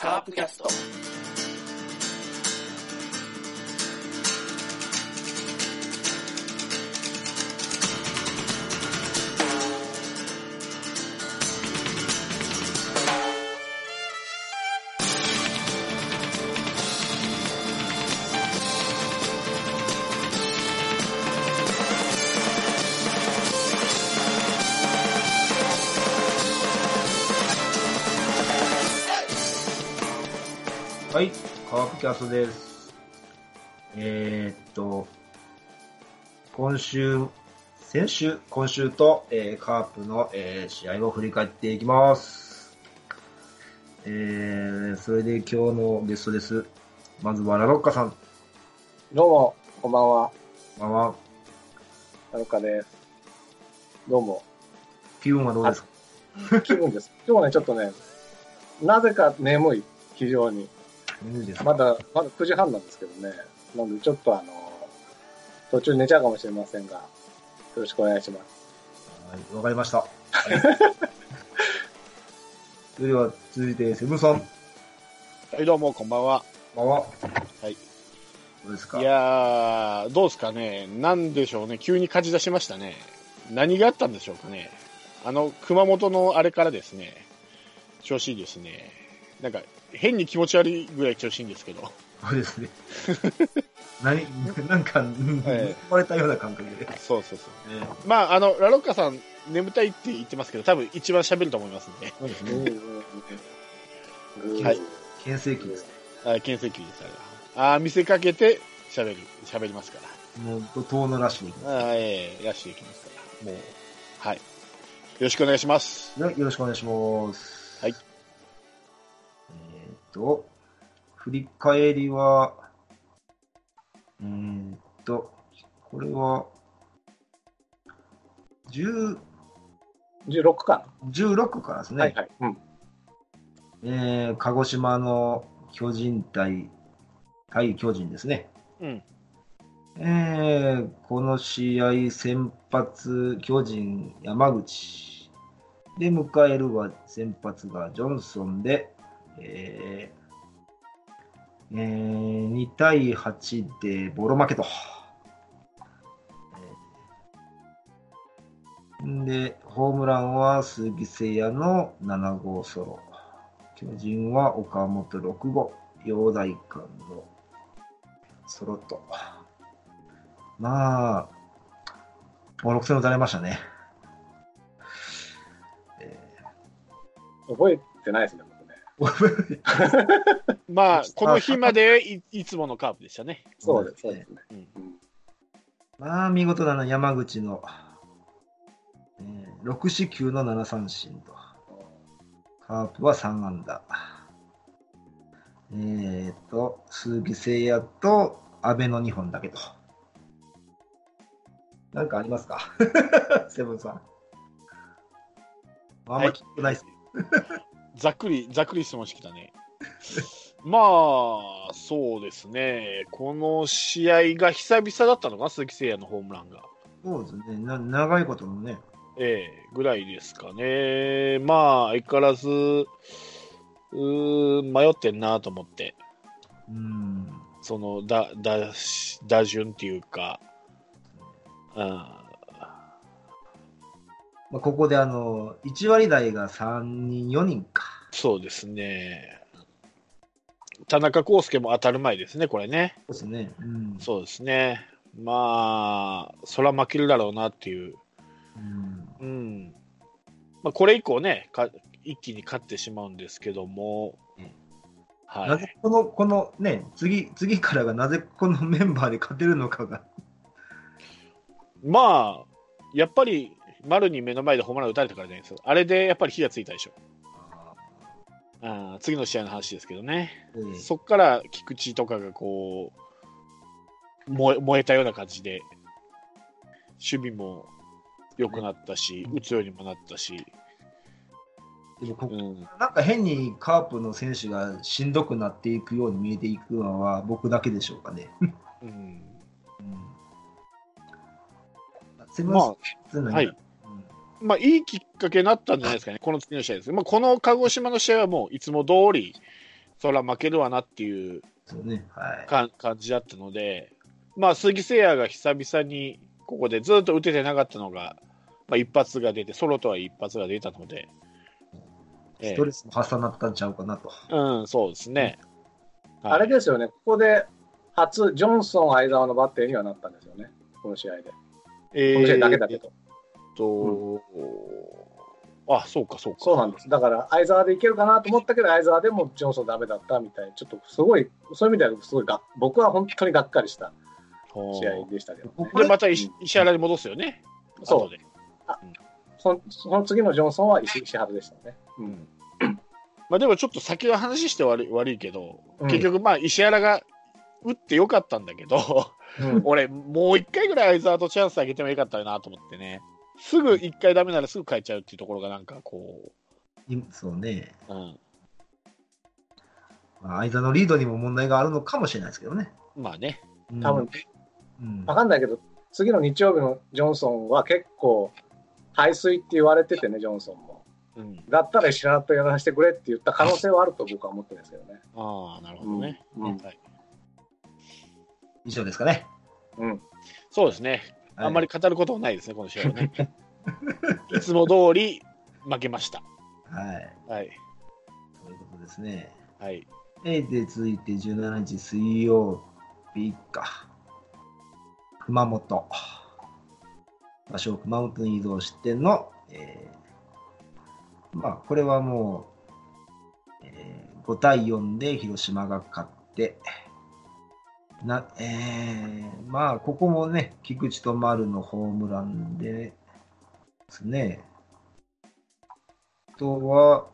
カープキャスト。キャストです。えーっと、今週、先週、今週と、えーカープの、えー試合を振り返っていきます。えー、それで今日のゲストです。まずはラロッカさん。どうも、こんばんは。こんばんは。なるかです。どうも。気分はどうですか？気分です。今日はね、ちょっとね、なぜか眠い。非常に。まだ、まだ9時半なんですけどね。なので、ちょっとあの、途中寝ちゃうかもしれませんが、よろしくお願いします。はい、わかりました。それでは続いて、セブンさん。こはい、どうも、こんばんは。んばんは。はい。どうですか？いやー、どうですかね。なんでしょうね。急に勝ち出しましたね。何があったんでしょうかね。あの、熊本のあれからですね、調子いいですね。なんか、変に気持ち悪いぐらい調子いいんですけど。そうですね。何、なんか、うんええ壊れたような感覚で。そうそうそう。ねまあ、あの、ラロッカさん、眠たいって言ってますけど、多分一番喋ると思いますんで。そうですね。はい牽制機です。はい、牽制球です、あれは。あー見せかけて喋る、喋りますから。もう、怒涛のラッシュでいきまあーええらしていきますから。もう、はい。よろしくお願いします。よろしくお願いします。と、振り返りは、えーっと、これは、10 16か16からですね。な。はいはい。うん。えー鹿児島の巨人対、対巨人ですね。うん。えーこの試合、先発、巨人、山口。で、迎えるは先発がジョンソンで、えーえー2対8でボロ負けと。で、ホームランは鈴木誠也の7号ソロ。巨人は岡本6号。陽大館のソロと。まあ、もう6戦打たれましたね。え覚えてないですね、まあ、この日までいいつものカープでしたね。そうです、ね。まあ、見事なのは山口の、えー6四球の7三振と。カープは3安打。えーと、鈴木誠也と阿部の2本だけと。なんかありますか？セブンさん。あんま聞くないっす。ざっくり、ざっくり質問してきたね。まあ、そうですね。この試合が久々だったのか？な、鈴木誠也のホームランが。そうですね。な長いこともね。ええぐらいですかね。まあ、相変わらず、うー迷ってんなと思って、うん。その、だ、だ、打順っていうか、うん、まあ、ここであの、1割台が3人、4人か。そうですね。田中康介も当たる前ですね、これね。そうですね。うん。そうですね。まあ、そら負けるだろうなっていう。うんうん。まあ、これ以降ね、か一気に勝ってしまうんですけども、うんはないぜ。この、このね、次、次からがなぜこのメンバーで勝てるのかが。まあ、やっぱり、丸に目の前でホームラン打たれたからじゃないですか。あれでやっぱり火がついたでしょ。あー。次の試合の話ですけどね。ええそっから菊池とかがこう、燃え燃えたような感じで、守備も良くなったし、打つようにもなったし、でもこうん、なんか変にカープの選手がしんどくなっていくように見えていくのは僕だけでしょうかね。うん、うん。セブンまスのはい。うんまあ、いいきっかけになったんじゃないですかね、この次の試合です。まあ、この鹿児島の試合はもういつも通り、そら負けるわなっていうそうね。はい。か感じだったので、まあ、鈴木誠也が久々にここでずっと打ててなかったのが、まあ、一発が出て、ソロとは一発が出たので、えストレスも発散になったんちゃうかなと。えうん、そうですね。はいあれですよね、ここで初、ジョンソン、相澤のバッテリーにはなったんですよね、この試合で。えこの試合だけだけど。と、あ、そうか、そうか。そうなんです。だから、相澤でいけるかなと思ったけど、相澤でもジョンソンダメだったみたいに、ちょっとすごい、そういう意味ではすごいが、僕は本当にがっかりした試合でしたけど、ね。で、また石石原に戻すよね。そう後で。そのその次のジョンソンは石石原でしたね。う。うんんまあ、でもちょっと先の話して悪い悪いけど、うん結局、まあ、石原が打ってよかったんだけど、うん 俺、もう一回ぐらい相沢とチャンスあげてもよかったなと思ってね、すぐ一回ダメならすぐ変えちゃうっていうところが、なんかこいそうね。う、うん、まあ、相座のリードにも問題があるのかもしれないですけどね。まあね、うん多分、うんわかんないけど、次の日曜日のジョンソンは結構、排水って言われててね、ジョンソンも。うん、だったら石原とやらせてくれって言った可能性はあると僕は思ってるんですけどね。ああ、なるほどね。うんうんはい、以上ですかね。うん。そうですね、はいあんまり語ることもないですね、この試合はね。いつも通り負けました。はい。はい、そういうことですね。はい、えーで、続いて17日水曜日か。熊本。場所を熊本に移動しての、えーまあ、これはもう、えー5対4で広島が勝って、な、えーまあ、ここもね、菊池と丸のホームランでですね。あとは、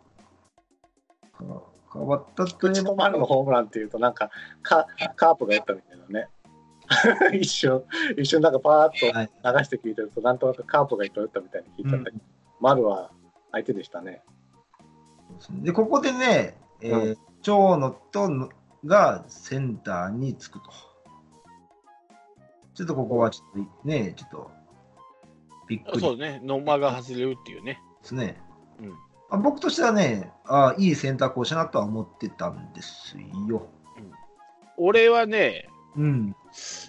か変わったとい口え丸のホームランっていうと、なんかカ、カープが打ったみたいなね。一瞬、一瞬なんかパーッはいと流して聞いてると、なんとなくカープが打ったみたいに聞いちゃったけど、丸は相手でしたね。で、ここでね、えーう長野とのがセンターにつくと。ちょっとここはちょっとね、ちょっとびっくりでそうね、野間が外れるっていうね。すね。うんあ僕としてはねあ、いい選択をしたなとは思ってたんですよ。俺はね、うん。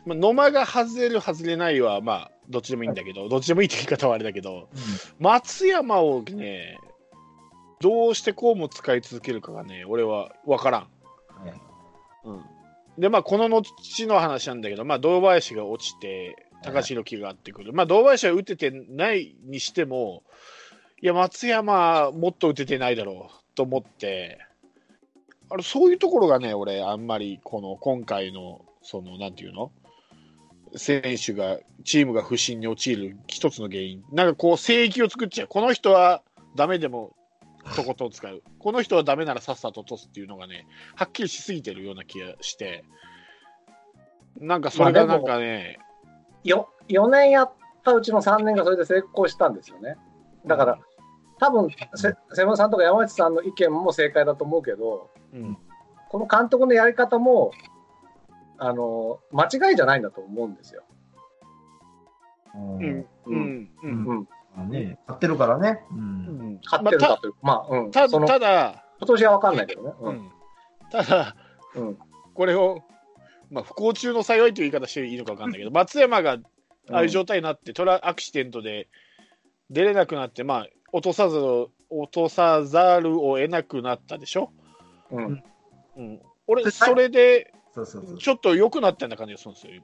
まあ、野間が外れる、外れないは、まあ、どっちでもいいんだけど、どっちでもいいって言い方はあれだけど、松山をね、どうしてこうも使い続けるかがね、俺は分からん。うん、で、まあ、この後の話なんだけど、まあ、堂林が落ちて、高橋宏樹があってくる。まあ、堂林は打ててないにしても、いや、松山、もっと打ててないだろうと思って、あれそういうところがね、俺、あんまり、この今回の、その、なんていうの？選手が、チームが不振に陥る一つの原因。なんかこう、聖域を作っちゃう。この人はダメでも、とことん使う。この人はダメならさっさと落とすっていうのがね、はっきりしすぎてるような気がして、なんかそれがなんかね、よ4年やったうちの3年がそれで成功したんですよね。だから、多分せ瀬村さんとか山内さんの意見も正解だと思うけど、うん、この監督のやり方も、あの間違いじゃないんだと思うんですよ。うんうん、うん、うん。ね、勝ってるからね。う。うんん勝ってるかという、まあ、うん、たただ、今年は分かんないけどね。ううんん、ただ、うんこれを、まあ、不幸中の幸いという言い方していいのか分かんないけど、松山がああいう状態になって、トラアクシデントで出れなくなって、まあ、落とさず落とさざるを得なくなったでしょ？うんうん、俺、でそれでそうそうそう。ちょっと良くなったような感じがするんですよ。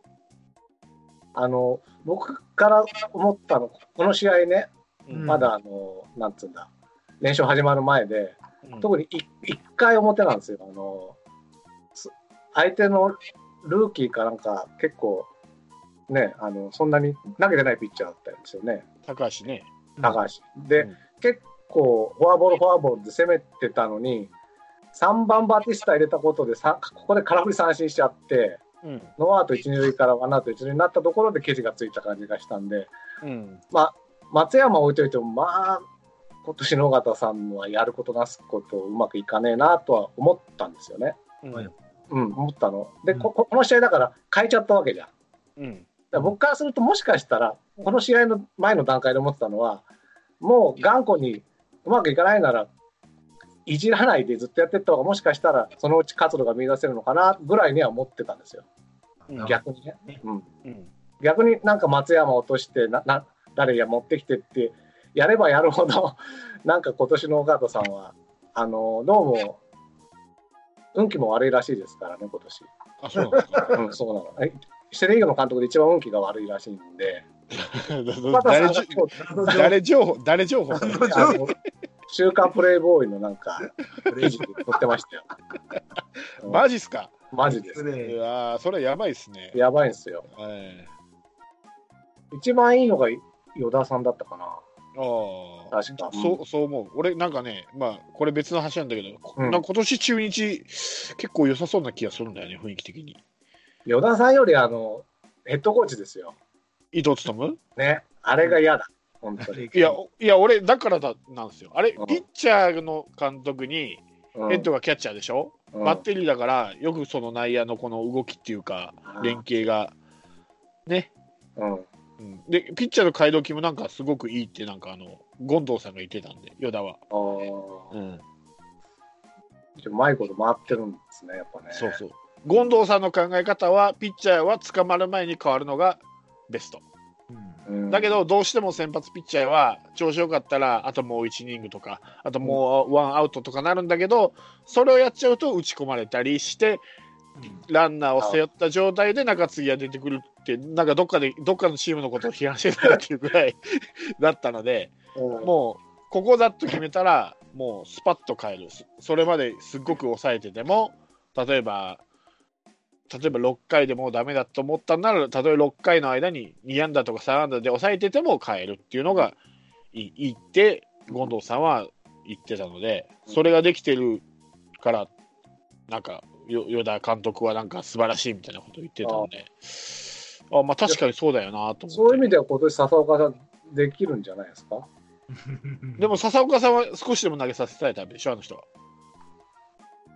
あの僕から思ったの、この試合ね、うんまだあの、なんつうんだ、練習始まる前で、うん特に1回表なんですよ。あのす相手のルーキーかなんか結構、ね、あのそんなに投げてないピッチャーだったんですよね、高橋ね。高橋。で、うん結構フォアボール、フォアボールで攻めてたのに、3番バティスタ入れたことでさ、ここで空振り三振しちゃって、うんノーアウト1、2塁からワンアウト1塁になったところでケジがついた感じがしたんで、うん。松山置いといても、まあ、今年の尾形さんはやることなすことうまくいかねえなとは思ったんですよね。うん。はい。うん、思ったの。で、うん。この試合だから変えちゃったわけじゃん。うん。ら僕からすると、もしかしたら、この試合の前の段階で思ってたのは、もう頑固にうまくいかないなら、いじらないでずっとやっていった方が、もしかしたらそのうち活路が見出せるのかなぐらいには思ってたんですよ、うん。逆にね。うん、うん。逆になんか松山落としてなな誰や持ってきてってやればやるほど なんか今年の岡田さんはあのどうも運気も悪いらしいですからね今年、あ、そうなんですか？うん、そうなの。えセ・リーグの監督で一番運気が悪いらしいんで。誰情報、誰情報？週刊プレイボーイのなんか記事に載ってましたよ。マジっすか？マジです。いね。やーそれやばいっすね。やばいんですよ。え一番いいのが与田さんだったかな。えああ。確か。そう、そう思う。俺、なんかね、まあ、これ別の話なんだけど、こうん。なんか今年中日、結構良さそうな気がするんだよね、雰囲気的に。与田さんよりあのヘッドコーチですよ。伊藤勉ね。あれが嫌だ本当にいや、おいや、俺、だからだ、なんですよ。あれ、うんピッチャーの監督に、うんヘッドがキャッチャーでしょ、うんバッテリーだから、よくその内野のこの動きっていうか、連携が、ね。うんうん、で、ピッチャーの街道機もなんかすごくいいって、なんかあの、権藤さんが言ってたんで、与田は。あーうん。うまいこと回ってるんですねやっぱねそうそう。権藤さんの考え方は、ピッチャーは捕まる前に変わるのがベスト。うん。だけど、どうしても先発ピッチャーは調子よかったら、あともう1イニングとか、あともうワンアウトとかなるんだけど、それをやっちゃうと打ち込まれたりして、ランナーを背負った状態で中継ぎが出てくるって、なんかどっかで、どっかのチームのことを批判してたっていうぐらい だったので、うん。もう、ここだと決めたら、もうスパッと変える。そそれまですっごく抑えてても、例えば、例えば6回でもうダメだと思ったんなら、例えば6回の間に2安打とか3安打で抑えてても変えるっていうのがいいって、権藤さんは言ってたので、それができてるから、なんか、よ与田監督はなんか素晴らしいみたいなことを言ってたので、あまあ確かにそうだよなと思って。そういう意味では今年笹岡さんできるんじゃないですか？でも笹岡さんは少しでも投げさせたいタイプでしょ、あの人は。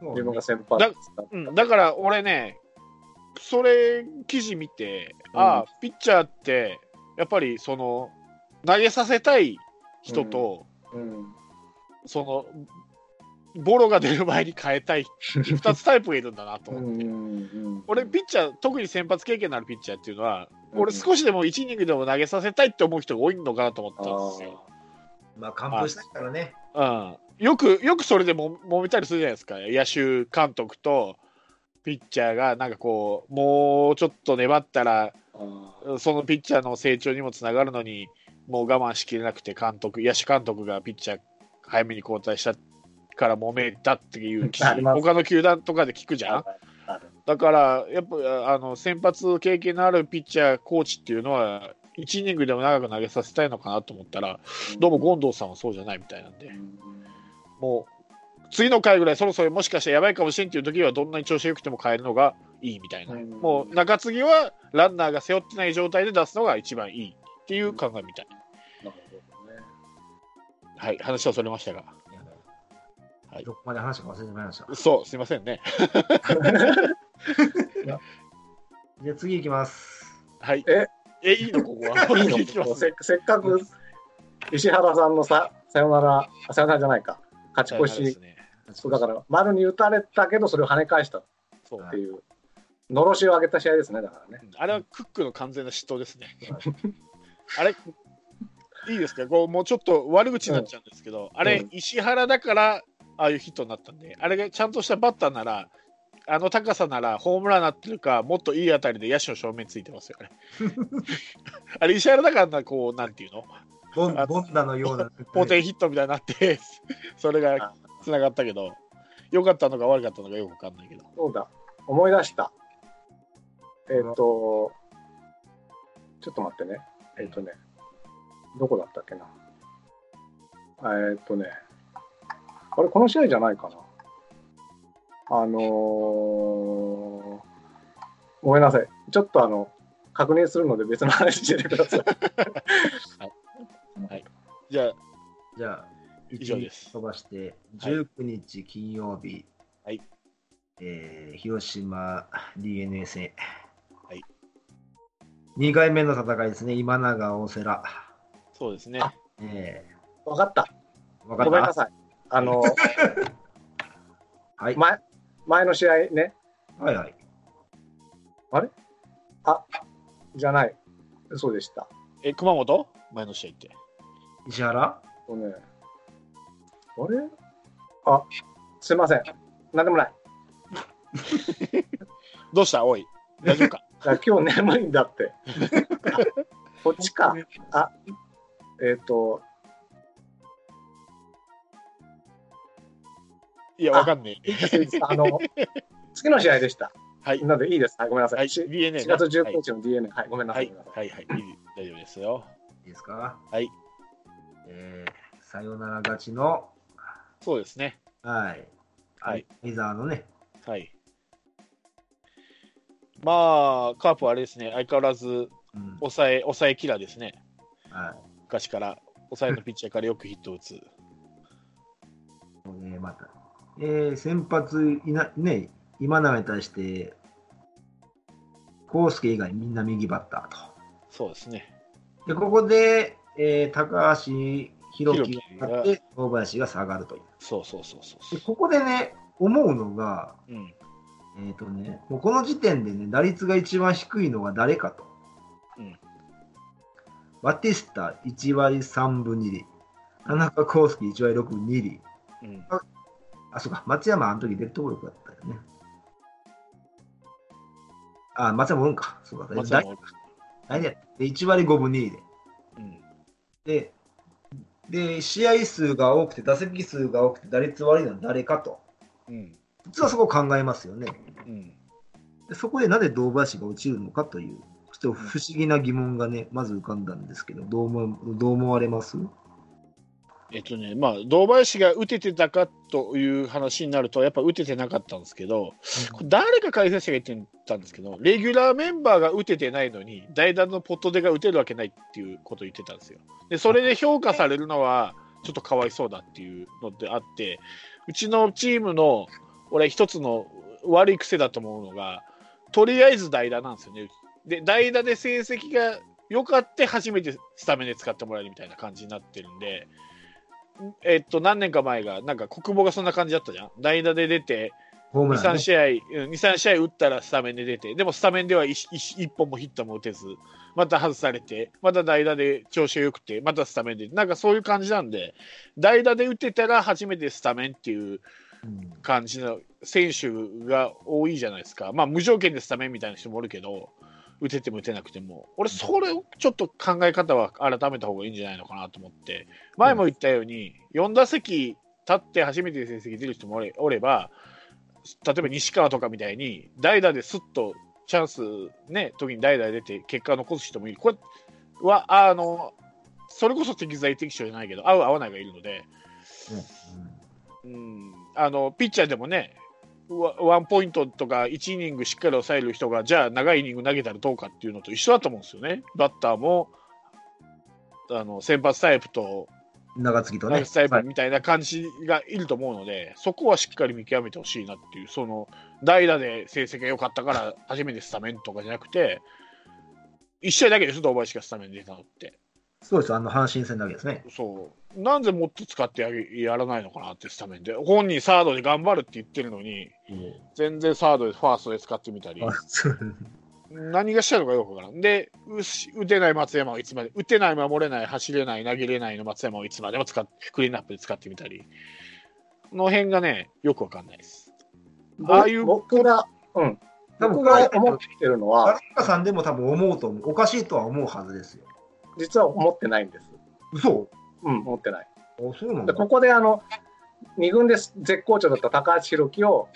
自分が先発ですかうん、だから俺ね、それ記事見て、うん。ああ、ピッチャーって、やっぱりその、投げさせたい人と、うん。その、ボロが出る前に変えたい、2つタイプがいるんだなとう思って。んうん俺、ピッチャー、特に先発経験のあるピッチャーっていうのは、うん。俺、少しでも1イニングでも投げさせたいって思う人が多いのかなと思ったんですよ。まあ、完封したいからね。うん、よく、よくそれでも揉めたりするじゃないですか、野手監督とピッチャーが、なんかこう、もうちょっと粘ったら、そのピッチャーの成長にもつながるのに、もう我慢しきれなくて、監督、野手監督がピッチャー早めに交代したから揉めたっていう 他の球団とかで聞くじゃん。だから、やっぱあの先発経験のあるピッチャー、コーチっていうのは、1イニングでも長く投げさせたいのかなと思ったら、どうも権藤さんはそうじゃないみたいなんで。うん。もう次の回ぐらいそろそろもしかしたらやばいかもしれんっていう時はどんなに調子が良くても変えるのがいいみたいな、うんもう中継ぎはランナーが背負ってない状態で出すのが一番いいっていう考えみたい、な。るほどね。はい話はそれましたが。はい。どこまで話か忘れてしまいました。そうすいませんね。じゃあ次行きます。はい。え？えいいのここは。いいの？きますせせっかく石原さんのささよならあさよならじゃないか。勝ち越し。ねそうだから丸に打たれたけどそれを跳ね返したっそう。ていう。のろしを上げた試合ですねだからね。あれはクックの完全な嫉妬ですね。あれいいですか？こうもうちょっと悪口になっちゃうんですけど、あれ、うん。石原だからああいうヒットになったんで、あれがちゃんとしたバッターなら、あの高さならホームランになってるか、もっといい当たりで野手の正面ついてますよね。あれ、石原だからな、こう、なんていうの、ボンボンダのような。ポテンヒットみたいになって、それがつながったけど、良かったのか悪かったのかよくわかんないけど。そうだ。思い出した。えっ、とちょっと待ってね。えっ、とね。どこだったっけな。えっ、とね。あれこの試合じゃないかな。あのーごめんなさい。ちょっとあの確認するので別の話しててくださ い。じゃあ、じゃあ、以上です飛ばして、はい19日金曜日、はいえー広島 DNA 戦、はい2回目の戦いですね、今永、大瀬良、そうですね。あえーわかった。わかった？ごめんなさい。あの、はい。前、前の試合ね、はいはい。じゃない。嘘でした。え、熊本？前の試合って。石原？とね、あれ？あ、すいません。なんでもない。どうした？おい。大丈夫か？いや今日眠いんだって。あこっちか。あ、えっ、と、いや、わかんねえ。あの、次の試合でした。はい。なのでいいです。はい、ごめんなさい。はい。し DNA 4ね。月19日の DNA。はい、ごめんなさ。はいいごめんな。さいはい。はい。いい大丈夫ですよ。いいですか？はい。えー、さよなら勝ちの、そうですね。はい。はい。伊沢のね、はい。まあ、カープはあれですね、相変わらずうん。抑え、抑えキラーですね。はい。昔から、抑えのピッチャーからよくヒットを打つ。もうね、また。えー、先発いな、ね、今永に対して、康介以外みんな右バッターと。そうですね。で、ここで、えー、高橋宏樹が宏樹あって、大林が下がるという。そうそうそうそうで、ここでね、思うのが、うん。えっ、とね、もうこの時点でね、打率が一番低いのは誰かと。うんバティスタ1割3分2厘。田中康介1割6分2厘。うん。あ、そうか、松山あの時デッドボールだったよね。あ、松山うんか。そうか。松山大大で1割5分2厘で。うん。で、で、試合数が多くて、打席数が多くて、打率悪いのは誰かと。うん。普通はそこを考えますよね。うん。でそこでなぜ堂林が落ちるのかという、ちょっと不思議な疑問がね、まず浮かんだんですけど、どう思どう思われます？えっとね、まあ、堂林が打ててたかという話になると、やっぱ打ててなかったんですけど、これ誰か解説者が言ってたんですけど、レギュラーメンバーが打ててないのに、代打のポットでが打てるわけないっていうことを言ってたんですよ。で、それで評価されるのは、ちょっとかわいそうだっていうのであって、うちのチームの、俺、一つの悪い癖だと思うのが、とりあえず代打なんですよね。で、代打で成績が良かって初めてスタメンで使ってもらえるみたいな感じになってるんで、えっと、何年か前が、なんか国母がそんな感じだったじゃん。代打で出て、2、3ホームラン、ね。試合、うん2、3試合打ったらスタメンで出て、でもスタメンでは 1, 本もヒットも打てず、また外されて、また代打で調子が良くて、またスタメンで、なんかそういう感じなんで、代打で打てたら初めてスタメンっていううん感じの選手が多いじゃないですか。まあ、無条件でスタメンみたいな人もおるけど、打てても打てなくても、俺、それをちょっと考え方は改めた方がいいんじゃないのかなと思って、前も言ったように、4打席立って初めて成績出る人もおれば、例えば西川とかみたいに、代打ですっとチャンスね、時に代打で出て結果を残す人もいる。これは、あの、それこそ適材適所じゃないけど、合う合わないがいるので、うん、あのピッチャーでもね、ワワンポイントとか1イニングしっかり抑える人が、じゃあ長いイニング投げたらどうかっていうのと一緒だと思うんですよね。バッターもあの先発タイプとうん長継ぎとね。タイはいプみたいな感じがいると思うので、そこはしっかり見極めてほしいなっていう、その代打で成績が良かったから初めてスタメンとかじゃなくて、1試合だけです、堂林がスタメンで出たのって。そうです、あの阪神戦だけですね。そう。なんでもっと使ってやらないのかなってスタメンで。本人サードで頑張るって言ってるのに、全然サードでファーストで使ってみたり何がしたのかよくわからん。で、打てない松山をいつまで、打てない、守れない、走れない、投げれないの松山をいつまでも使っクリーンアップで使ってみたり、この辺がね、よくわかんないです。ああいう僕が、うん、僕が思ってきてるのは、田中さんでも多分思うと思う。おかしいとは思うはずですよ。実は思ってないんです。嘘うん、思ってない。あそうなんだ。でここであの2軍で絶好調だった高橋宏樹を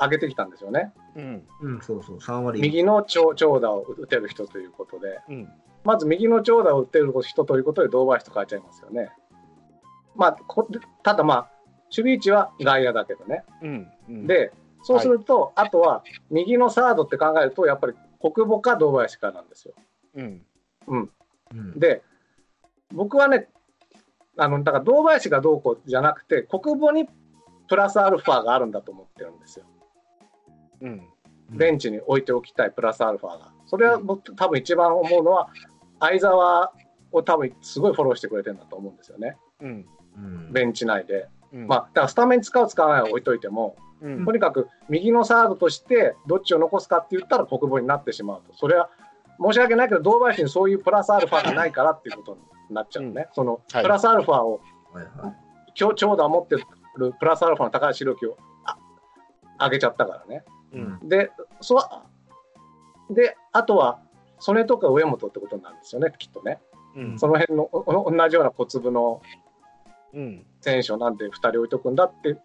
上げてきたんですよね。うん。うん、そうそう、3割。右の長長打を打てる人ということで、うん。まず右の長打を打てる人ということで、堂林と変えちゃいますよね。まあ、こただまあ、守備位置は外野だけどね。うん。うん、で、そうすると、あとは右のサードって考えると、やっぱり国母か堂林かなんですよ。うん。うん、で、僕はね、あのだから堂林がどうこうじゃなくて、国母にプラスアルファがあるんだと思ってるんですよ。うん。ベンチに置いておきたいプラスアルファが。それは僕、多分一番思うのは、相澤を多分すごいフォローしてくれてるんだと思うんですよね。うん。うんベンチ内で。うん。まあ、だからスタメン使う使わないは置いといても、うんとにかく右のサードとしてどっちを残すかって言ったら国母になってしまうと。それは申し訳ないけど、堂林にそういうプラスアルファがないからっていうことになっちゃうね。そのはいプラスアルファをはいはい。強長打を持ってるプラスアルファの高橋宏樹をあ上げちゃったからね。うん。で、そうで、あとは、曽根とか上本ってことになるんですよね、きっとね。うん。その辺のおお同じような小粒のうん。選手をなんで2人置いとくんだって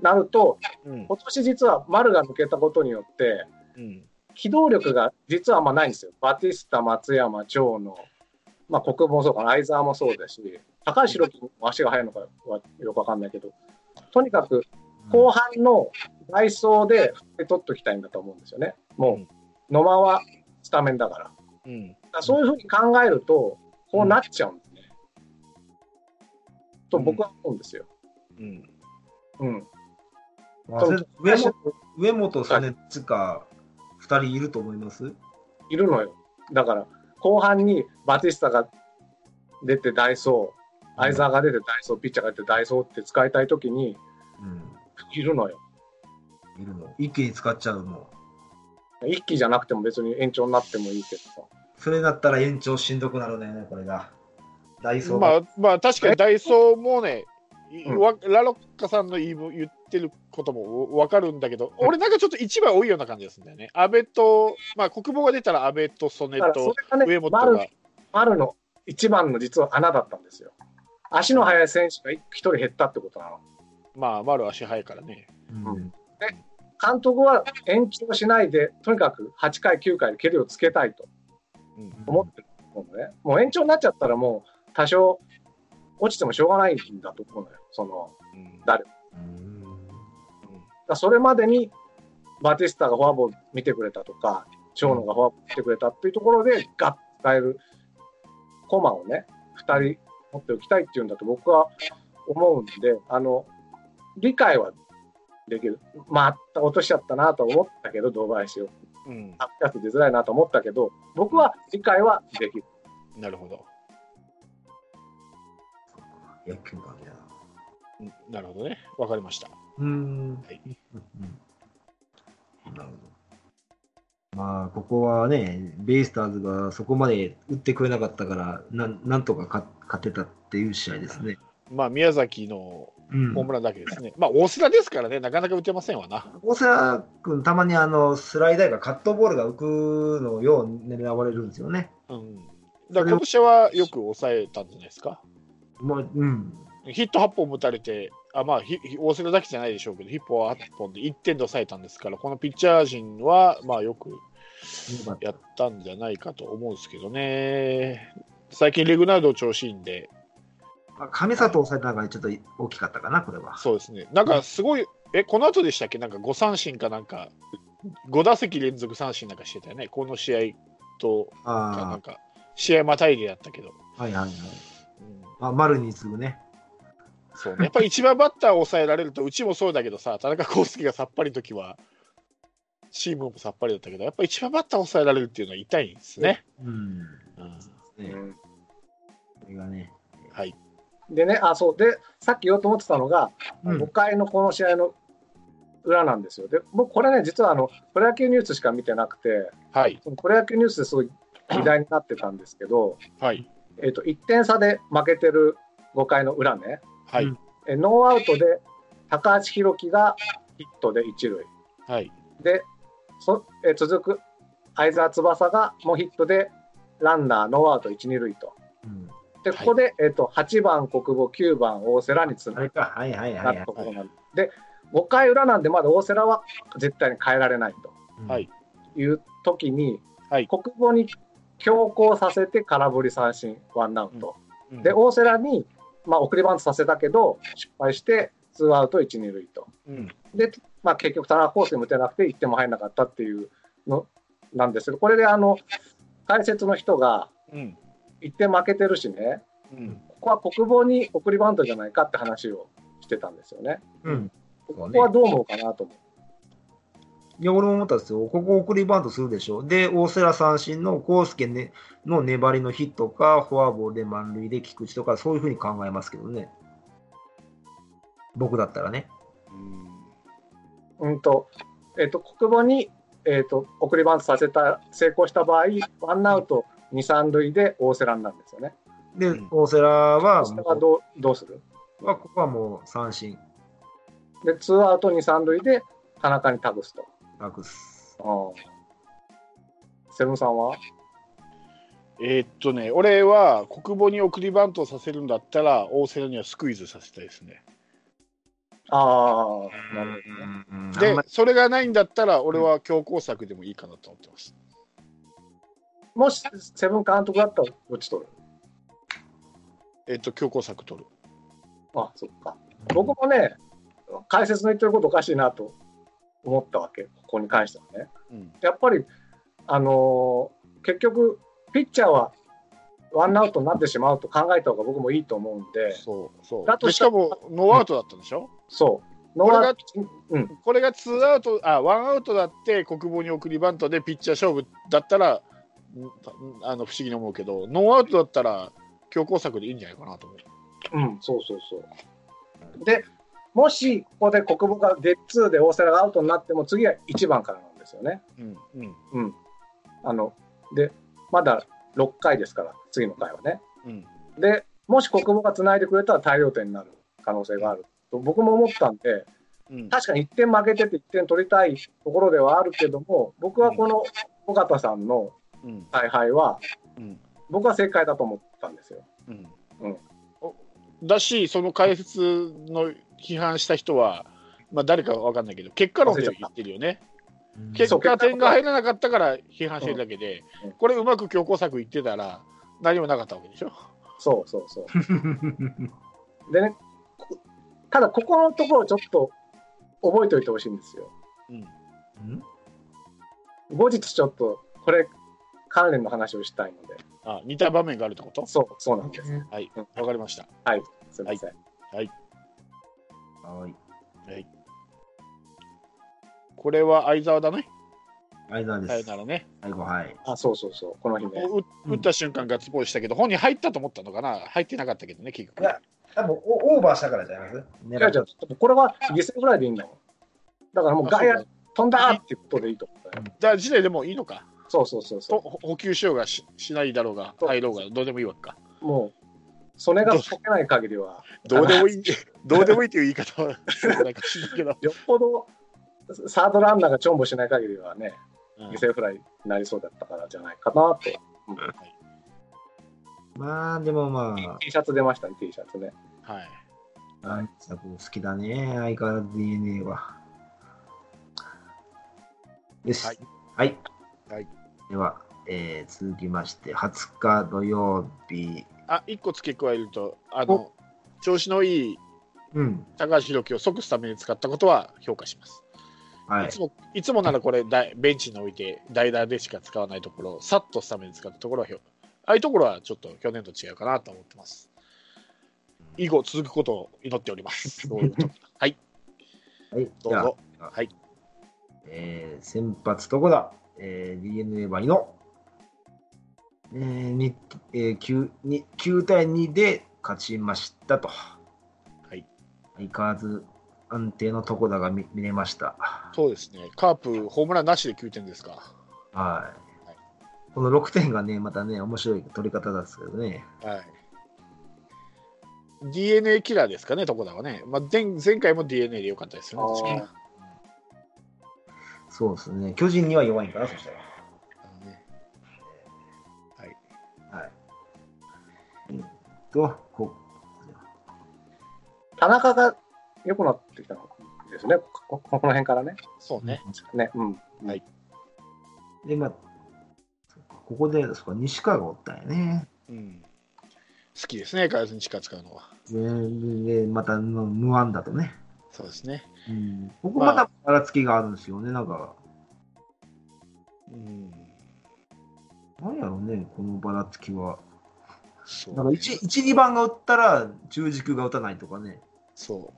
なると、うん。今年実は丸が抜けたことによって、うん。機動力が実はあんまないんですよ。バティスタ、松山、長野、まあ、国母もそうかな、相沢もそうだし、高橋宏樹も足が速いのかはよくわかんないけど、とにかく後半のダイソーで振って取っておきたいんだと思うんですよね。もう、野間はスタメンだから。だかうん。らそういうふうに考えると、こうなっちゃうんですね。と僕は思うんですよ。うん。うん。上本、上本、曽根つか、二人いると思います？いるのよ。だから、後半にバティスタが出てダイソー、相沢が出てダイソー、ピッチャーが出てダイソーって使いたいときにうん。いるのよ。いるの。一気に使っちゃうの。一気じゃなくても別に延長になってもいいけどさ。それだったら延長しんどくなるね、これが。ダイソーが。まあ、まあ、確かにダイソーもね、いうんわラロッカさんの言い言ってることもわかるんだけど、俺なんかちょっと一番多いような感じですんだよね。安倍と、まあ、国防が出たら安倍と曽根と上本丸が。丸の一番の実は穴だったんですよ。足の速い選手が一人減ったってことなの。まあ、丸足早いからね。うん。監督は延長しないで、とにかく8回、9回で蹴りをつけたいとうん。思ってると思うのね。もう延長になっちゃったらもう多少落ちてもしょうがないんだと思うのよ。そのうんだそれまでにバティスタがフォアボール見てくれたとか、長野がフォアボール見てくれたっていうところで、ガッと使えるコマをね、2人持っておきたいっていうんだと僕は思うんで、あの、理解はできる。また落としちゃったなと思ったけど、堂林を。うん。アップやって出づらいなと思ったけど、僕は理解はできる。なるほど。野球かね。うんなるほどね。わかりました。うん。はいうんなるほど。まあ、ここはね、ベイスターズがそこまで打ってくれなかったから、なんなんとか勝勝てたっていう試合ですね。まあ、宮崎のうんホームランだけですね。まあ、大瀬良ですからね、なかなか打てませんわな。大瀬君、たまにあのスライダーがカットボールが浮くのをよう狙われるんですよね。うん。だから今年はよく抑えたんじゃないですか。もう、うん。ヒット8本打たれて、あまあ、大瀬良だけじゃないでしょうけど、ヒットは8本で1点で抑えたんですから、このピッチャー陣は、まあ、よくやったんじゃないかと思うんですけどね。最近、レグナード調子いいんで、まあ上里を抑えたのがちょっと大きかったかな、これは。そうですね。なんかすごい、え、この後でしたっけ？なんか5三振かなんか、5打席連続三振なんかしてたよね。この試合と、かなあんか、試合またいでやったけど。あ、はいはいはい。あ、丸に次ぐね。そうね。やっぱり一番バッターを抑えられると、うちもそうだけどさ、田中康介がさっぱりの時は、チームもさっぱりだったけど、やっぱり一番バッターを抑えられるっていうのは痛いんですね。うん。うんね、うんこれがね。はい。でね、あ、そう。で、さっき言おうと思ってたのが、うん5回のこの試合の裏なんですよ。で、僕、これね、実はあの、プロ野球ニュースしか見てなくて、はい。そのプロ野球ニュースですごい議題になってたんですけど、はい。えっと、1点差で負けてる5回の裏ね、はい。うんえノーアウトで高橋宏樹がヒットで一塁。はい。で、そえ続く相澤翼がもうヒットでランナーノーアウト1、2塁と。うん。で、はいここで、えっと8番国母、9番大瀬良につなあれか。はいはいがはい、はいったところなんで、で、5回裏なんでまだ大瀬良は絶対に変えられないはい。という時に、はい国母に強行させて空振り三振、ワンアウト。うんで、大瀬良に、まあ、送りバントさせたけど、失敗して、ツーアウト1、2塁と。うん。で、まあ、結局、田中コースにも打てなくて、1点も入らなかったっていうのなんですけど、これであの解説の人が、うん。1点負けてるしね、うん。ここは国防に送りバントじゃないかって話をしてたんですよね。うん。ここはどう思うかなと思う。いや、俺も思ったんですよ。ここ送りバントするでしょ。で、大瀬良三振の康介、ね、の粘りのヒットか、フォアボールで満塁で菊池とか、そういうふうに考えますけどね。僕だったらね。うんうんと、えっ、と、国母に、えっ、と、送りバントさせた、成功した場合、ワンアウト2、3塁で大瀬良なんですよね。で、うん大瀬良は、大瀬良はどうどうする？はここはもう三振、で、ツーアウト2、3塁で田中に託すと。なくす。セブンさんは？えーっとね、俺は国母に送りバントをさせるんだったら、大瀬良にはスクイズさせたいですね。ああ、なるほどね。でそれがないんだったら、俺は強攻策でもいいかなと思ってます。もし、セブン監督だったらどっち取る？えーっと、強攻策取る。あ、そっか。僕もね、解説の言ってることおかしいなと思ったわけ、ここに関してはね。うん。やっぱり、あのー結局、ピッチャーはワンアウトになってしまうと考えた方が僕もいいと思うんで、そうそう。だとしかも、ノーアウトだったんでしょ、そう。これがノーアウトうん、これがツーアウト、あ、ワンアウトだって、ここ、に送りバントでピッチャー勝負だったら、んあの不思議に思うけど、ノーアウトだったら、強攻策でいいんじゃないかなと思う。うん、そうそうそう。で、もしここで国母がゲッツーで大瀬良がアウトになっても、次は1番からなんですよね。うんうんうん。あの、で、まだ6回ですから、次の回はね。うんで、もし国母がつないでくれたら大量点になる可能性があると僕も思ったんで、うん確かに1点負けてて1点取りたいところではあるけども、僕はこの尾形さんのうん采配は、うん僕は正解だと思ったんですよ。うんうんおだし、その解説の批判した人は、まあ、誰かわかんないけど、結果論で言ってるよね。結果、点が入らなかったから批判してるだけでうん、これ、うまく強攻策言ってたら、何もなかったわけでしょ？そうそうそう。でね、こただここのところちょっと覚えておいてほしいんですよ。うんうん後日ちょっとこれ関連の話をしたいので。あ似た場面があるってこと？そう、そうなんです。はいうん、わかりました。すみません。はい。はい、これは相沢だね？相沢です。さよならね。最後、はい。あ、そうそうそう、この日ね。う打った瞬間ガッツポーズしたけど、本人入ったと思ったのかな？入ってなかったけどね、結局い。や多分オーバーしたからじゃないます？いやじゃあこれは犠牲フライでいいんだもん。だからもう外野あそう飛んだっていうことでいいと思ったよ。じゃあ、時代でもいいのか？そうそうそうそとほ補給しようがししないだろうが、入ろうが、どうでもいいわけか。う。もう、それが解けない限りは、どうでもいい、どうでもいいという言い方は、なんかしないけど。よっぽどサードランナーがチョンボしない限りはね、うん犠牲フライになりそうだったからじゃないかなと。まあ、でもま T シャツ出ましたね、T シャツね。はい。あ、愛作好きだね、相変わらず DNA は。よし。はい。はい。はいでは、えー続きまして、20日土曜日。あ、一個付け加えると、あの、調子のいいうん。高橋宏樹を即スタメンに使ったことは評価します。はいいつ。もいつもならこれベンチに置いて代打でしか使わないところをさっとスタメンに使ったところはひょああいうところはちょっと去年と違うかなと思ってます。以後続くことを祈っております。はい、はい。どうぞ。はい。えー先発どこだ、えー、DNA バイの、えーにえー、9, に9対2で勝ちましたと。はい。相変わらず安定のとこだが見見れました。そうですね。カープ、ホームランなしで9点ですか。はい。はいこの6点がね、またね、面白い取り方ですけどね。はい。DNA キラーですかね、とこだはね。まあ、前前回も DNA でよかったですよね。確かにそうですね。巨人には弱いんかな、そしたら。あのねはい。えっと、こ田中が良くなってきたんですね、こここの辺からね。そうね。ねうん、はいで、まあ、ここで、そうか、西川がおったんやね。うん。好きですね、カラスに近使うのは。で、でまたの無安だとね。そうですね。うん、ここまたばらつきがあるんですよね。なんか、うん。なんやろうね、このばらつきは。そうなんか1、1 2番が打ったら中軸が打たないとかね。そ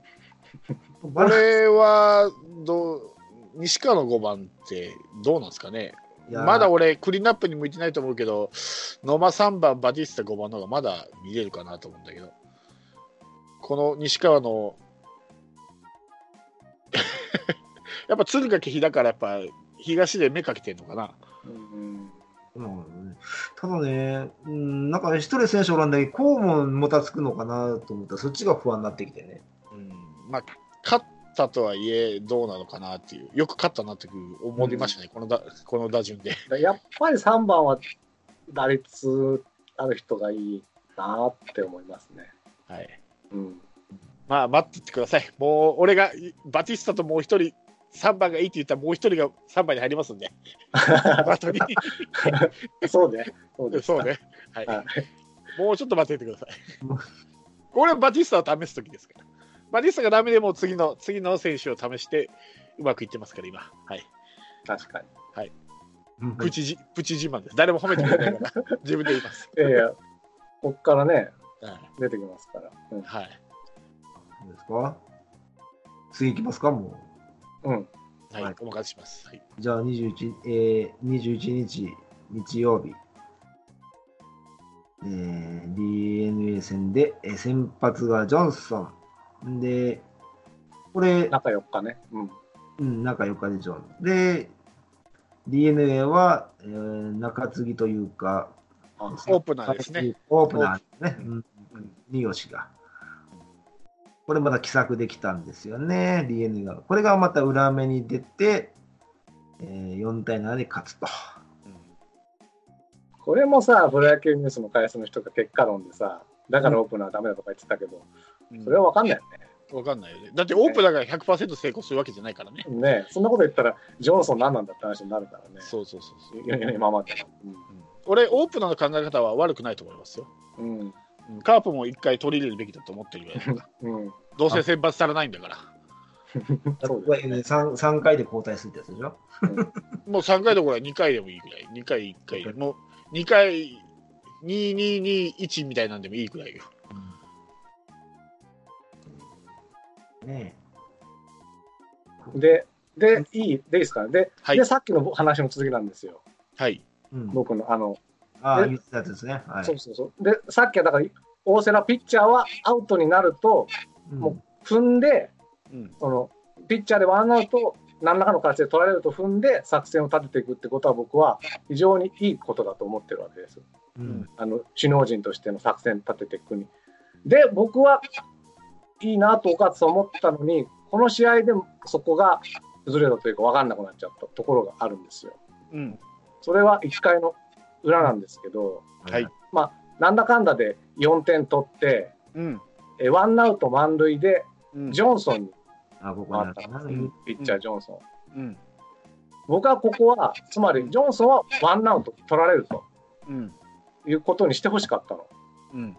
う。これはどう西川の5番ってどうなんですかね？まだ俺、クリーンアップに向いてないと思うけど、野間3番、バティスタ5番の方がまだ見れるかなと思うんだけど、この西川の、やっぱ敦賀気比だから、やっぱ東で目かけてんのかな。うんうんただね、うん、なんかね、一人選手おらんだけど、こうももたつくのかなと思ったら、そっちが不安になってきてね。うん、まあ、勝ったとはいえ、どうなのかなっていう、よく勝ったなっていう思いましたね、このだこの打順で。だ やっぱり3番は打率ある人がいいなって思いますね。はいうん、まあ、待ってってください。もう、俺が、バティスタともう一人、3番がいいって言ったら、もう一人が3番に入りますんで、後に。そうね。そうね。はい。はいもうちょっと待っててください。これはバティスタを試すときですから。バティスタがダメでも次の、次の選手を試して、うまくいってますから、今。はい。確かに。プチじ、プチ自慢です。誰も褒めてくれないから、自分で言います。いやいや、こっからね、はい。出てきますから。うんはい。どうですか？次行きますか、もはい。はいお任せします。はい。う。じゃあ21、えー、21日、日曜日。えー、DNA 戦で、えー先発がジョンソン。で、これ、中4日ね。うん。うん、中4日でジョン。で、DNA は、えー中継ぎというか、あオープナーですね。オープナーですね。うん、二吉が。これまだ奇策できたんですよね、DNA が。これがまた裏目に出て、えー4対7で勝つと。これもさ、プロ野球ニュースの解説の人が結果論でさ、だからオープナーダメだとか言ってたけど、うんそれは分かんないよね。わかんないよね。だってオープナーが100%成功するわけじゃないからね。ねそんなこと言ったら、ジョンソン何なんだって話になるからね。そうそうそうそう。いやいや今まで俺、オープナーの考え方は悪くないと思いますよ。の。うん。うんカープも一回取り入れるべきだと思ってるぐらい。うん。どうせ先発されないんだから。そうこれね 3, 3回で交代するってやつでしょ？もう3回どころは2回でもいいぐらい。2回1回で。もう2回、2、2、2、1みたいなんでもいいぐらいよ。ねで、で、いい、でいいですか？で、はいで、さっきの話の続きなんですよ。はい。僕の、あの、ああ、え言ってたやつですね。はい。そうそうそう。で、さっきはだから、大瀬良ピッチャーはアウトになると、うんも踏んで、うん。その、ピッチャーでワンアウト、何らかの形で取られると踏んで、作戦を立てていくってことは、僕は非常にいいことだと思ってるわけです。うんあの首脳陣としての作戦立てていくに。で、僕はいいなと岡津さん思ったのに、この試合でもそこが崩れたというか分かんなくなっちゃったところがあるんですよ。うん。それは1回の裏なんですけど、はい。なんだかんだで4点取って、うん。えワンアウト満塁でうん。ジョンソンにあ、ここにあったな。うんピッチャージョンソン。うん。僕はここは、つまりジョンソンはワンアウト取られるとうん。いうことにしてほしかったの。うん。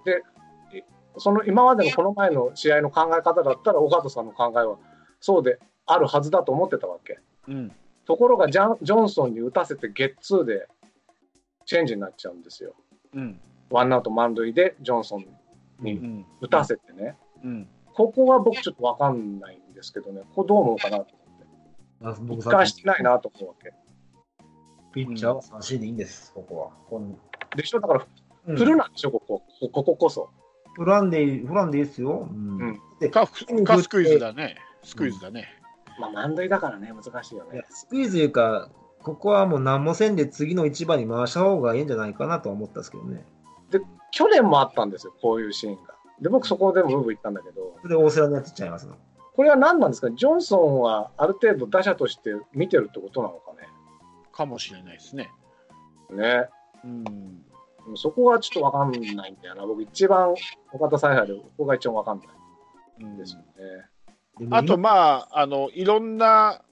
その今までのこの前の試合の考え方だったら、岡田さんの考えはそうであるはずだと思ってたわけ。うん。ところがジャン、ジョンソンに打たせてゲッツーでチェンジになっちゃうんですよ。うん。ワンアウト満塁でジョンソンうにん。打たせてね。うん。ここは僕ちょっとわかんないんですけどね、ここどう思うかなと思って。一貫してないなと思うわけ。ピッチャーは三振でいいんです、ここは。こんでしょ？だから、うんフルなんでしょ、ここ。こここそ。フランでいい、フランでいいですよ。うんうんでか、かスクイズだね。スクイズだね。まあ、満塁だからね、難しいよね。スクイズいうか、ここはもう何もせんで次の一番に回した方がいいんじゃないかなとは思ったんですけどね。去年もあったんですよ、こういうシーンが。で、僕そこでもブーブー言ったんだけど、それ大瀬良のやつちゃいますの。これは何なんですか？ジョンソンはある程度打者として見てるってことなのかかもしれないですね。ね。ね。うん。そこはちょっとわかんないんだよな。僕一番、岡田采配でここが一番わかんないうんんですよね。でもあと、まあ、あの、いろんな、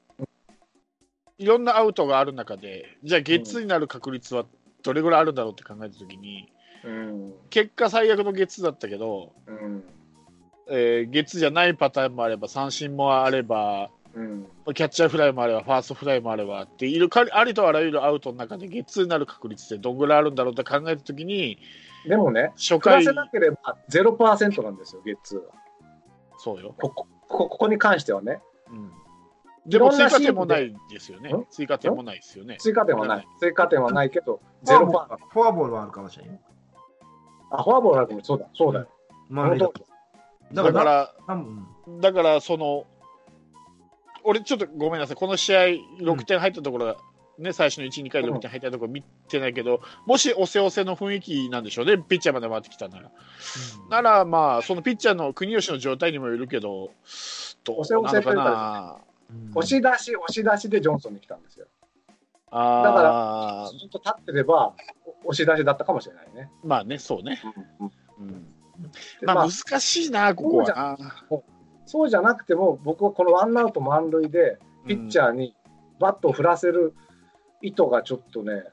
いろんなアウトがある中で、じゃあ、ゲッツーになる確率はどれぐらいあるんだろうって考えたときに、うん。結果最悪のゲッツーだったけど、うん。えー、ゲッツーじゃないパターンもあれば、三振もあれば、うん。キャッチャーフライもあれば、ファーストフライもあればっていうかありとあらゆるアウトの中でゲッツーになる確率ってどんぐらいあるんだろうって考えたときに、でもね、初回せ、なければ0%なんですよ、ゲッツーは。そうよ。こここここに関してはね。うん。でも追加点もないですよねん？追加点もないですよね。追加点はない。追加点はないけど、フゼロパー。フォアボールはあるかもしれないよ。あ、フォアボールあるかも。そうだ、そうだよ。まあ、だかだら、から、だからその、俺ちょっとごめんなさい、この試合6点入ったところが、ね、最初の1、2回で6点入ったところ見てないけど、もし押せ押せの雰囲気なんでしょうね、ピッチャーまで回ってきたなら。なら、まあ、そのピッチャーの国吉の状態にもよるけど、ど押せうなのかな。うん押し出し、押し出しでジョンソンに来たんですよ。あずっと立ってれば、お押し出しだったかもしれないね。ーまあね、そうね。うん、でまあまあ難しいな、ここはな。そうじゃなくても、僕はこのワンアウト満塁で、ピッチャーにバットを振らせる意図がちょっとね、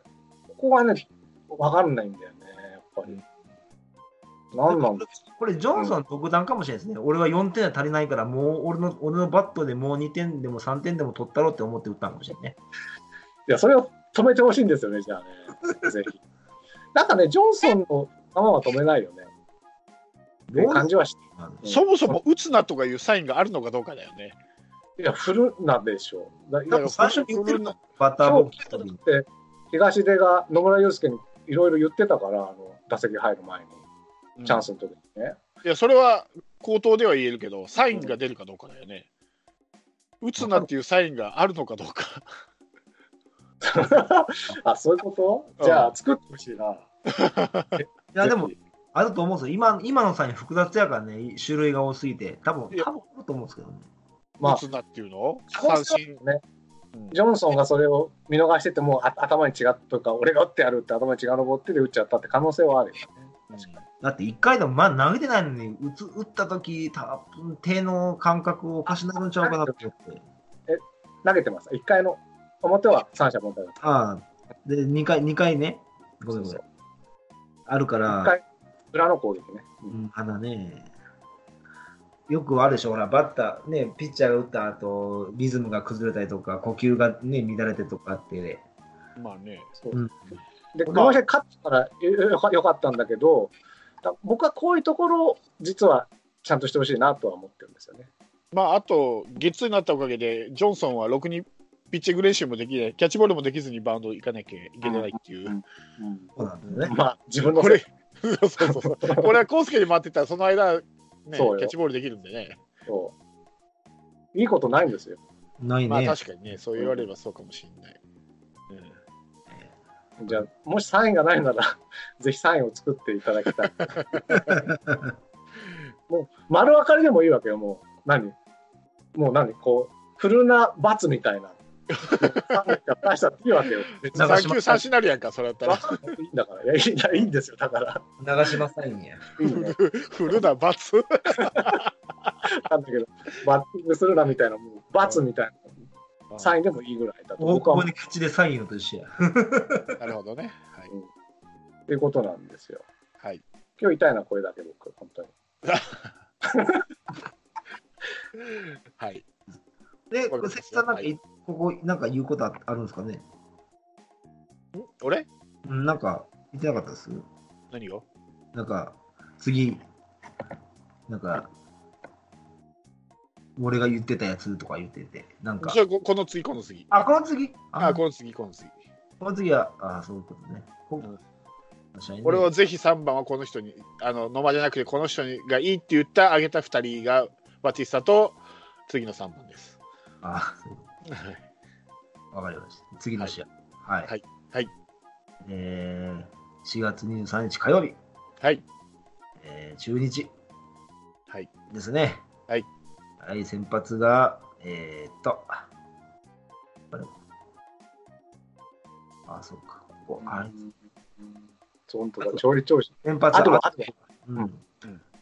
ここがね、わかんないんだよね、やっぱり。なんなん？だこれ、ジョンソン独断かもしれないですね。俺は4点は足りないから、もう俺の俺のバットでもう2点でも3点でも取ったろうって思って打ったのかもしれないね。いや、それを止めてほしいんですよね、じゃあね。ぜひ。なんかね、ジョンソンの球は止めないよね。っていう感じはして。そもそも打つなとかいうサインがあるのかどうかだよね。いや、振るなでしょう。だ多分最初に言ってるのバッターボックスって、東出が野村祐介にいろいろ言ってたから、あの打席入る前に、チャンスの時にね。いや、それは口頭では言えるけど、サインが出るかどうかだよね。打つなっていうサインがあるのかどうか。あ、そういうこと？うんじゃあ、作ってほしいな。いや、でもあると思うんですよ。今今のサイン複雑やからね、種類が多すぎて、多分多分あると思うんですけどね。まあ打つなっていうの？三振。ね、うんジョンソンがそれを見逃してても、あ頭に違うとか、俺が打ってやるって頭に違うのぼってで打っちゃったって可能性はあるよね。だって1回でもまだ投げてないのに、打つ打った時多分手の感覚おかしなるんちゃうかなと思って。投げてます？1回の表は三者凡退だった。ああ、で、2回、二回ね、ごめんごめん。あるから、一回裏の攻撃ね。うん、あのね、よくあるでしょ、ほら、バッター、ね、ピッチャーが打った後、リズムが崩れたりとか、呼吸がね、乱れてとかって、ね、まあね。そううんで、この試合勝ったからよよかよかったんだけど、だ僕はこういうところ、実はちゃんとしてほしいなとは思ってるんですよね。まあ、あと、ゲッツーになったおかげで、ジョンソンはろくにピッチング練習もできない、キャッチボールもできずにバウンド行かなきゃいけないっていう。そうなんね。まあ、自分のこれ、そうそうそう。これはコースケに回ってたら、その間、ね、キャッチボールできるんでね。そういいことないんですよ。ないね。まあ確かにね、そう言われればそうかもしれない。じゃあ、もしサインがないなら、ぜひサインを作っていただきたい。もう、丸分かりでもいいわけよ、もう。何？もう何？こう、フルな罰みたいな。サインが出したっていいわけよ。別に長3球三振になるやんか、それだったら。いいんだから。いや、いいんだいいんですよ。だから。長島サインや。いいね。フルな罰。なんだ けど、バッティングするなみたいな、もう罰みたいなサインでもいいぐらいだと大僕は思久保に口でサインのと一緒や。なるほどね。はい。ういうことなんですよ。はい。今日痛いのはこれだけ僕、本当に。はい。で、関さんなんかい、ここ、なんか言うことああるんですかね？俺？うんなんか、言ってなかったです？何を？なんか、次、なんか、俺が言ってたやつとか言ってて、なんかじ、ゃあここの次、この次。あ、この次？あ、この次、この次。この次は、あそういうことね。こん俺はぜひ3番はこの人に、あの、野間じゃなくて、この人にがいいって言った、あげた2人が、バティスタと、次の3番です。あそういうことわかりました。次の試合。はい。はいはいえー、4月23日火曜日、はい。えー、中日はい。ですね。はい。はい、先発が、えー、っと、あれあ、そうか。ここはい。そう本当だ、調理調子。先発あとは、は、あとは、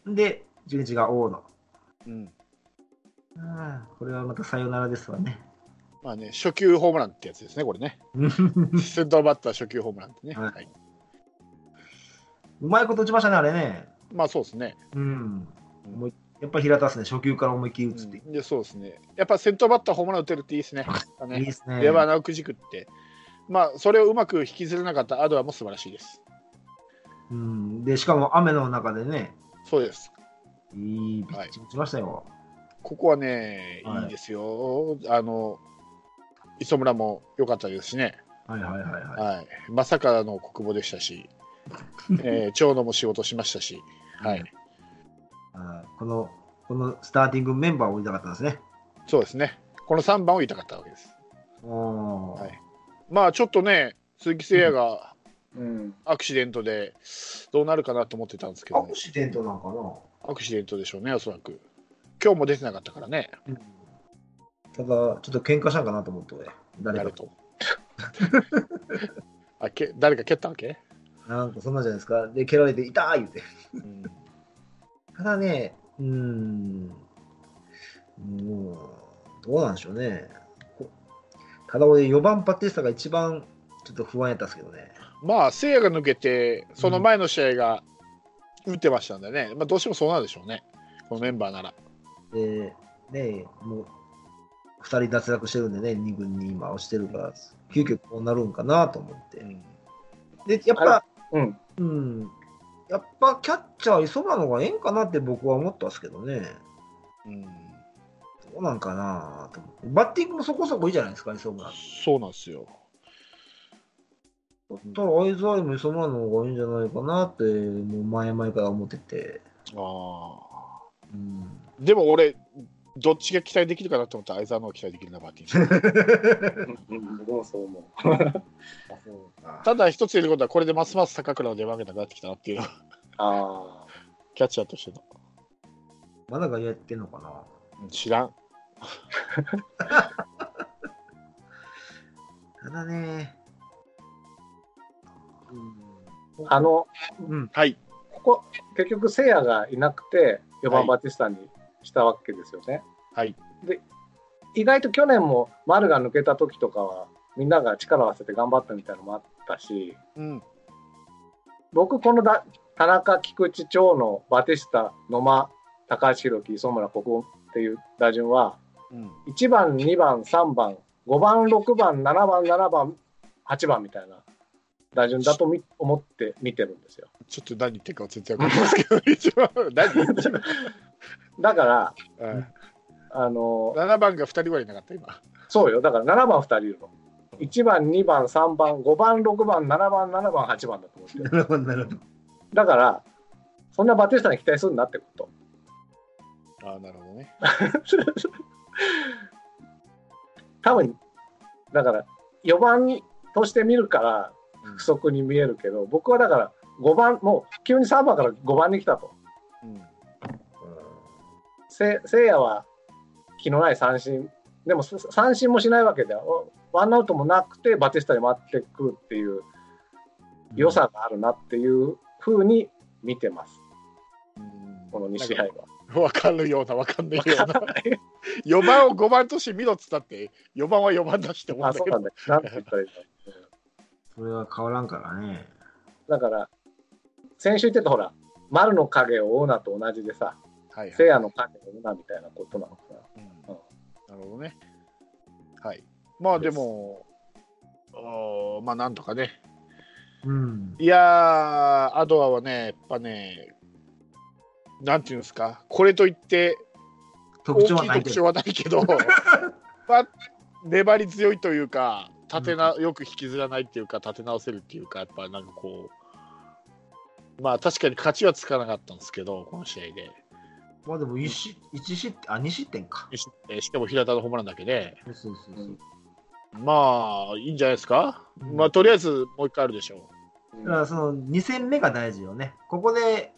うん。で、中日が大野。うん。あーこれはまたさよならですわね。まあね、初球ホームランってやつですね、これね。先頭バッター初球ホームランってね。はいはい。うまいこと打ちましたね、あれね。まあそうですね。うん。思いやっぱり平田ですね、初球から思いっきり打つって。うんで、そうですね。やっぱ先頭バッターホームラン打てるっていいですね。ねいいですね。レバーナをくじくって。まあ、それをうまく引きずれなかったアドアも素晴らしいです。うん、で、しかも雨の中でね、そうです。いいピッチングしましたよ。ここはね、はいいいですよ。あの、磯村も良かったですしね。はいはいはいはい。はい。まさかの国母でしたし、えー長野も仕事しましたし、はい。あーこの、このスターティングメンバーを言いたかったんですね。そうですね。この3番を言いたかったわけです。はいまあちょっとね、鈴木誠也がうん。アクシデントでどうなるかなと思ってたんですけど、アクシデントなんかな？アクシデントでしょうね、おそらく。今日も出てなかったからね、ただ、ちょっと喧嘩したんかなと思って、俺。誰か誰と？あけ誰か蹴ったわけ、なんかそんなんじゃないですか。で、蹴られて、痛い言うて。うんただね、うーん、もう、どうなんでしょうね。こただ俺、4番パティスタが一番ちょっと不安やったんですけどね。まあ、聖夜が抜けて、その前の試合が打ってましたんでね、まあ、どうしてもそうなるでしょうね、このメンバーなら。で、ねもう、2人脱落してるんでね、2軍に今押してるから、急遽こうなるんかなと思って。で、やっぱ、うん。うん、やっぱキャッチャー、磯村の方がええんかなって僕は思ったんですけどね。うんどうなんかなと思って。バッティングもそこそこいいじゃないですか、磯村。そうなんですよ。だったら、相沢よりも磯村の方がいいんじゃないかなって、もう前々から思ってて。あうん。ーでも俺、どっちが期待できるかなと思ったら、相沢の期待できるな、バッティング。うん僕もそう思う。そうかただ一つ言えることは、これでますます坂倉の出番がなくなってきたなっていうのは、あキャッチャーとしての。まだがやってんのかな？うん知らん。ただね、あ。あの、うん、はい。ここ、結局、聖夜がいなくて、4番バティスタにしたわけですよね。はい。意外と去年も丸が抜けた時とかは、みんなが力を合わせて頑張ったみたいなのもあったし、うん。僕、このだ田中、菊池、長野、バティスタ、野間、高橋宏樹、磯村、国語っていう打順は、うん。1番、2番、3番、5番、6番、7番、7番、8番みたいな打順だとみ思って見てるんですよ。ちょっと何言ってるか全然わかんないですけど、一番、何 だから、うんあの、7番が2人ぐらいいなかった、今。そうよ。だから7番2人いるの。1番、2番、3番、5番、6番、7番、7番、8番だと思ってる。なるほど、なるほど。だから、そんなバティスタに期待するなってこと。ああ、なるほどね。多分、だから、4番として見るからうん不足に見えるけど、僕はだから、5番、もう急に3番から5番に来たと。うんせせいやは気のない三振、でもす三振もしないわけでワンアウトもなくてバティスタに回ってくるっていう良さがあるなっていうふうに見てます、この2試合は。わかるような、わかんないような。4番を5番として見ろっつったって、4番は4番だしって思ったらいいの？それは変わらんからね。だから、先週言ってたほら、丸の影を追うなと同じでさ、はい、せいやの影を追うなみたいなことなのかな。うんうんなるほどね。はい。まあでも、おーまあなんとかね。うん。いやー、アドアはね、やっぱね、なんていうんですか、これといって、特徴は大きないいけど。特徴はないけど、まあ、粘り強いというか、立てな、よく引きずらないっていうか、立て直せるっていうか、やっぱなんかこう、まあ確かに勝ちはつかなかったんですけど、この試合で。まあでも1失一失点、あ、2失点か。しえーしかも平田のホームランだけで、そうそうそううんまあいいんじゃないですか？うんまあとりあえずもう一回あるでしょだからその2戦目が大事よね。ここで、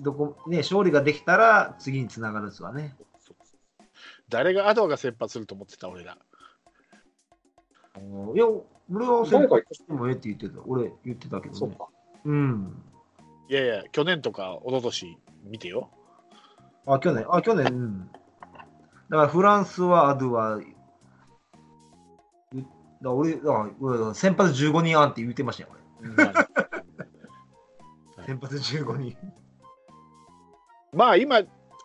いどこ、ね、勝利ができたら次につながるんですわね。う。誰がアドアが先発すると思ってた、俺ら？いや、俺は先発してもええって言ってた。俺言ってたけどね。そうか。うん。いやいや、去年とか一昨年見てよ。あ、去年、あ、去年、うん。だからフランスはアドゥは、うだ俺、だ俺先発15人あんって言ってましたよ、まあ俺。先発15人。まあ今、